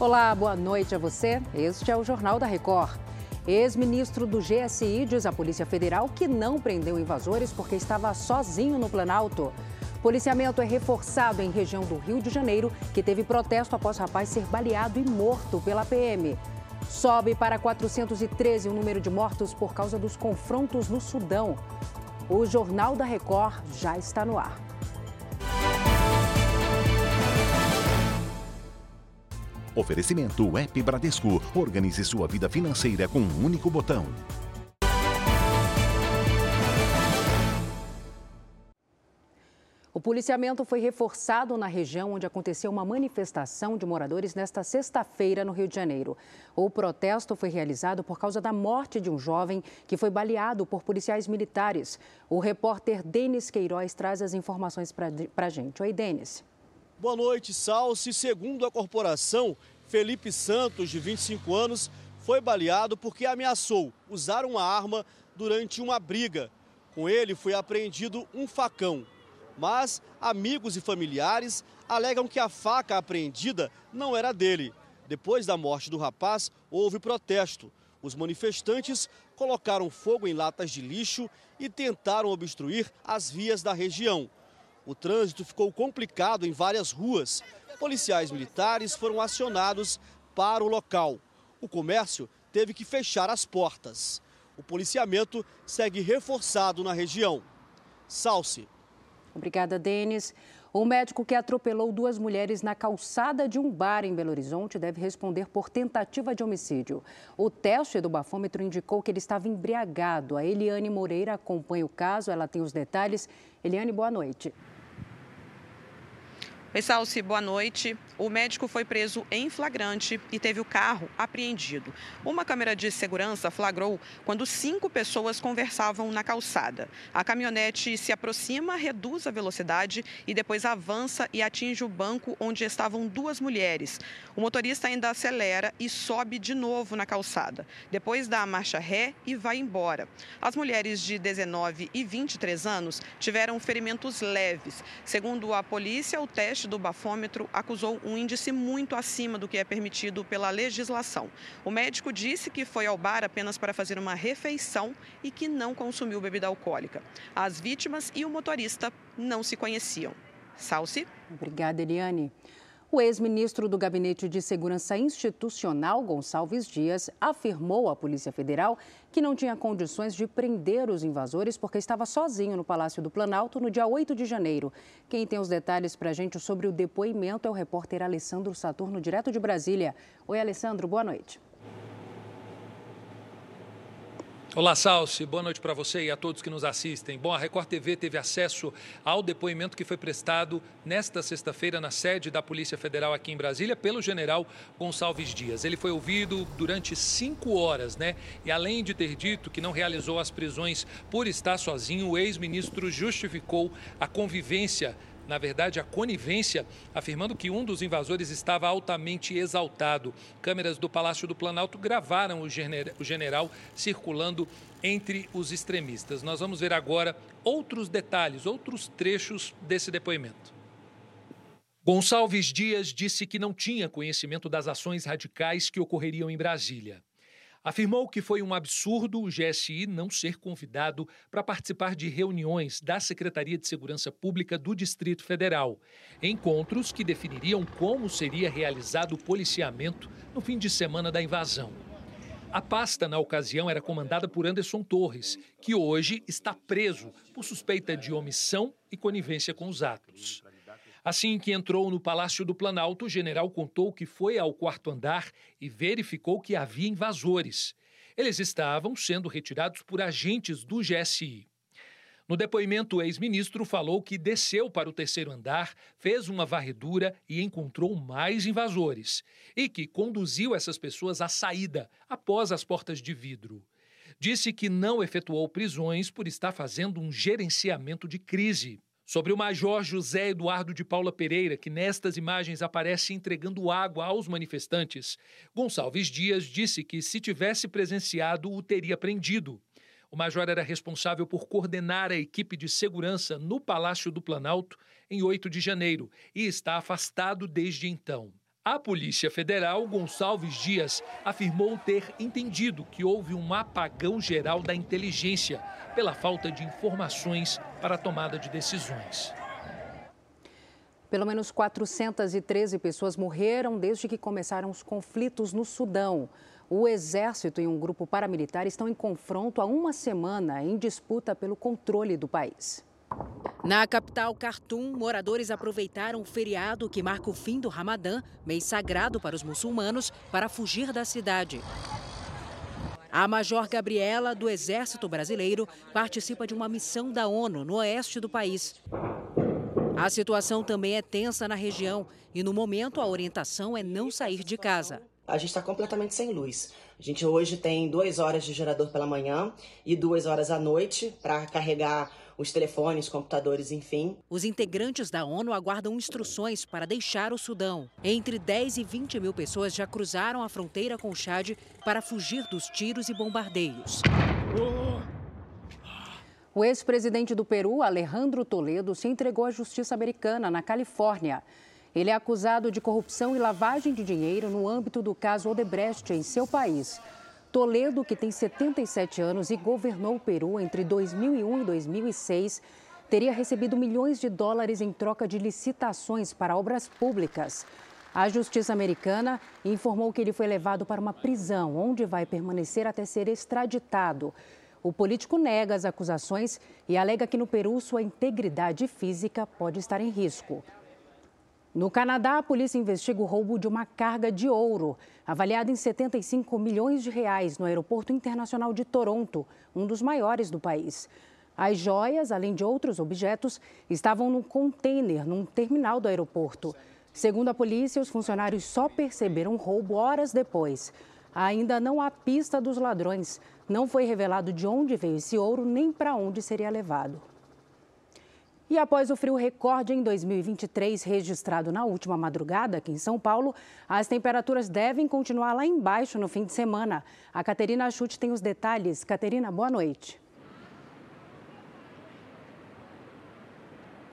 Olá, boa noite a você. Este é o Jornal da Record. Ex-ministro do GSI diz à Polícia Federal que não prendeu invasores porque estava sozinho no Planalto. Policiamento é reforçado em região do Rio de Janeiro, que teve protesto após rapaz ser baleado e morto pela PM. Sobe para 413 o número de mortos por causa dos confrontos no Sudão. O Jornal da Record já está no ar. Oferecimento App Bradesco. Organize sua vida financeira com um único botão. O policiamento foi reforçado na região onde aconteceu uma manifestação de moradores nesta sexta-feira no Rio de Janeiro. O protesto foi realizado por causa da morte de um jovem que foi baleado por policiais militares. O repórter Denis Queiroz traz as informações para a gente. Oi, Denis. Boa noite, Salsi. Segundo a corporação, Felipe Santos, de 25 anos, foi baleado porque ameaçou usar uma arma durante uma briga. Com ele foi apreendido um facão mas amigos e familiares alegam que a faca apreendida não era dele. Depois da morte do rapaz, houve protesto. Os manifestantes colocaram fogo em latas de lixo e tentaram obstruir as vias da região. O trânsito ficou complicado em várias ruas. Policiais militares foram acionados para o local. O comércio teve que fechar as portas. O policiamento segue reforçado na região. Salce. Obrigada, Denis. O médico que atropelou duas mulheres na calçada de um bar em Belo Horizonte deve responder por tentativa de homicídio. O teste do bafômetro indicou que ele estava embriagado. A Eliane Moreira acompanha o caso, ela tem os detalhes. Eliane, boa noite. Oi, Salsi, boa noite. O médico foi preso em flagrante e teve o carro apreendido. Uma câmera de segurança flagrou quando cinco pessoas conversavam na calçada. A caminhonete se aproxima, reduz a velocidade e depois avança e atinge o banco onde estavam duas mulheres. O motorista ainda acelera e sobe de novo na calçada. Depois dá a marcha ré e vai embora. As mulheres de 19 e 23 anos tiveram ferimentos leves. Segundo a polícia, o teste teste do bafômetro acusou um índice muito acima do que é permitido pela legislação. O médico disse que foi ao bar apenas para fazer uma refeição e que não consumiu bebida alcoólica. As vítimas e o motorista não se conheciam. Salsi? Obrigada, Eliane. O ex-ministro do Gabinete de Segurança Institucional, Gonçalves Dias, afirmou à Polícia Federal que não tinha condições de prender os invasores porque estava sozinho no Palácio do Planalto no dia 8 de janeiro. Quem tem os detalhes para a gente sobre o depoimento é o repórter Alessandro Saturno, direto de Brasília. Oi, Alessandro, boa noite. Olá, Salsi. Boa noite para você e a todos que nos assistem. Bom, a Record TV teve acesso ao depoimento que foi prestado nesta sexta-feira na sede da Polícia Federal aqui em Brasília pelo general Gonçalves Dias. Ele foi ouvido durante cinco horas, né? E além de ter dito que não realizou as prisões por estar sozinho, o ex-ministro justificou a convivência na verdade, a conivência, afirmando que um dos invasores estava altamente exaltado. Câmeras do Palácio do Planalto gravaram o general circulando entre os extremistas. Nós vamos ver agora outros detalhes, outros trechos desse depoimento. Gonçalves Dias disse que não tinha conhecimento das ações radicais que ocorreriam em Brasília afirmou que foi um absurdo o GSI não ser convidado para participar de reuniões da Secretaria de Segurança Pública do Distrito Federal, encontros que definiriam como seria realizado o policiamento no fim de semana da invasão. A pasta, na ocasião, era comandada por Anderson Torres, que hoje está preso por suspeita de omissão e conivência com os atos. Assim que entrou no Palácio do Planalto, o general contou que foi ao quarto andar e verificou que havia invasores. Eles estavam sendo retirados por agentes do GSI. No depoimento, o ex-ministro falou que desceu para o terceiro andar, fez uma varredura e encontrou mais invasores. E que conduziu essas pessoas à saída, após as portas de vidro. Disse que não efetuou prisões por estar fazendo um gerenciamento de crise sobre o Major José Eduardo de Paula Pereira, que nestas imagens aparece entregando água aos manifestantes. Gonçalves Dias disse que, se tivesse presenciado, o teria prendido. O major era responsável por coordenar a equipe de segurança no Palácio do Planalto em 8 de janeiro e está afastado desde então. A Polícia Federal, Gonçalves Dias, afirmou ter entendido que houve um apagão geral da inteligência pela falta de informações para a tomada de decisões. Pelo menos 413 pessoas morreram desde que começaram os conflitos no Sudão. O Exército e um grupo paramilitar estão em confronto há uma semana em disputa pelo controle do país. Na capital Khartoum, moradores aproveitaram o feriado que marca o fim do Ramadã, mês sagrado para os muçulmanos, para fugir da cidade. A Major Gabriela, do Exército Brasileiro, participa de uma missão da ONU no oeste do país. A situação também é tensa na região e, no momento, a orientação é não sair de casa. A gente está completamente sem luz. A gente hoje tem duas horas de gerador pela manhã e duas horas à noite para carregar os telefones, computadores, enfim. Os integrantes da ONU aguardam instruções para deixar o Sudão. Entre 10 e 20 mil pessoas já cruzaram a fronteira com o Chad para fugir dos tiros e bombardeios. O ex-presidente do Peru, Alejandro Toledo, se entregou à justiça americana na Califórnia. Ele é acusado de corrupção e lavagem de dinheiro no âmbito do caso Odebrecht em seu país. Toledo, que tem 77 anos e governou o Peru entre 2001 e 2006, teria recebido milhões de dólares em troca de licitações para obras públicas. A justiça americana informou que ele foi levado para uma prisão, onde vai permanecer até ser extraditado. O político nega as acusações e alega que no Peru sua integridade física pode estar em risco. No Canadá, a polícia investiga o roubo de uma carga de ouro, avaliada em 75 milhões de reais, no Aeroporto Internacional de Toronto, um dos maiores do país. As joias, além de outros objetos, estavam num container num terminal do aeroporto. Segundo a polícia, os funcionários só perceberam o roubo horas depois. Ainda não há pista dos ladrões. Não foi revelado de onde veio esse ouro nem para onde seria levado. E após o frio recorde em 2023 registrado na última madrugada aqui em São Paulo, as temperaturas devem continuar lá embaixo no fim de semana. A Caterina Chute tem os detalhes. Caterina, boa noite.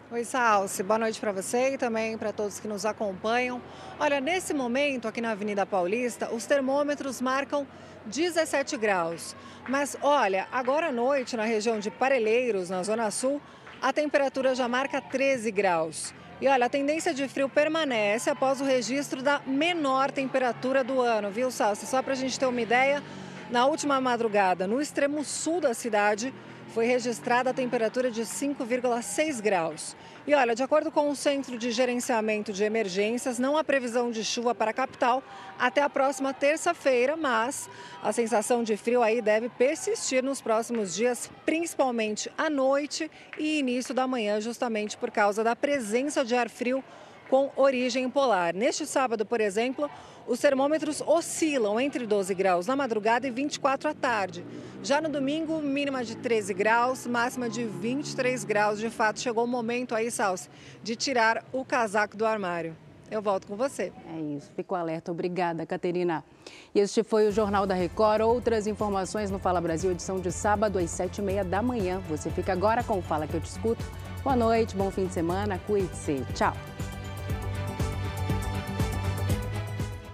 Oi, Salsi. Boa noite para você e também para todos que nos acompanham. Olha, nesse momento aqui na Avenida Paulista, os termômetros marcam 17 graus. Mas olha, agora à noite, na região de Parelheiros, na Zona Sul, a temperatura já marca 13 graus. E olha, a tendência de frio permanece após o registro da menor temperatura do ano, viu, Salsi? Só para a gente ter uma ideia, na última madrugada, no extremo sul da cidade, foi registrada a temperatura de 5,6 graus. E olha, de acordo com o Centro de Gerenciamento de Emergências, não há previsão de chuva para a capital até a próxima terça-feira, mas a sensação de frio aí deve persistir nos próximos dias, principalmente à noite e início da manhã, justamente por causa da presença de ar frio com origem polar. Neste sábado, por exemplo, os termômetros oscilam entre 12 graus na madrugada e 24 à tarde. Já no domingo, mínima de 13 graus, máxima de 23 graus. De fato, chegou o momento aí, Salsi, de tirar o casaco do armário. Eu volto com você. É isso, fico alerta. Obrigada, Caterina. E este foi o Jornal da Record. Outras informações no Fala Brasil, edição de sábado às sete e meia da manhã. Você fica agora com o Fala Que Eu Te Escuto. Boa noite, bom fim de semana, cuide-se. Tchau.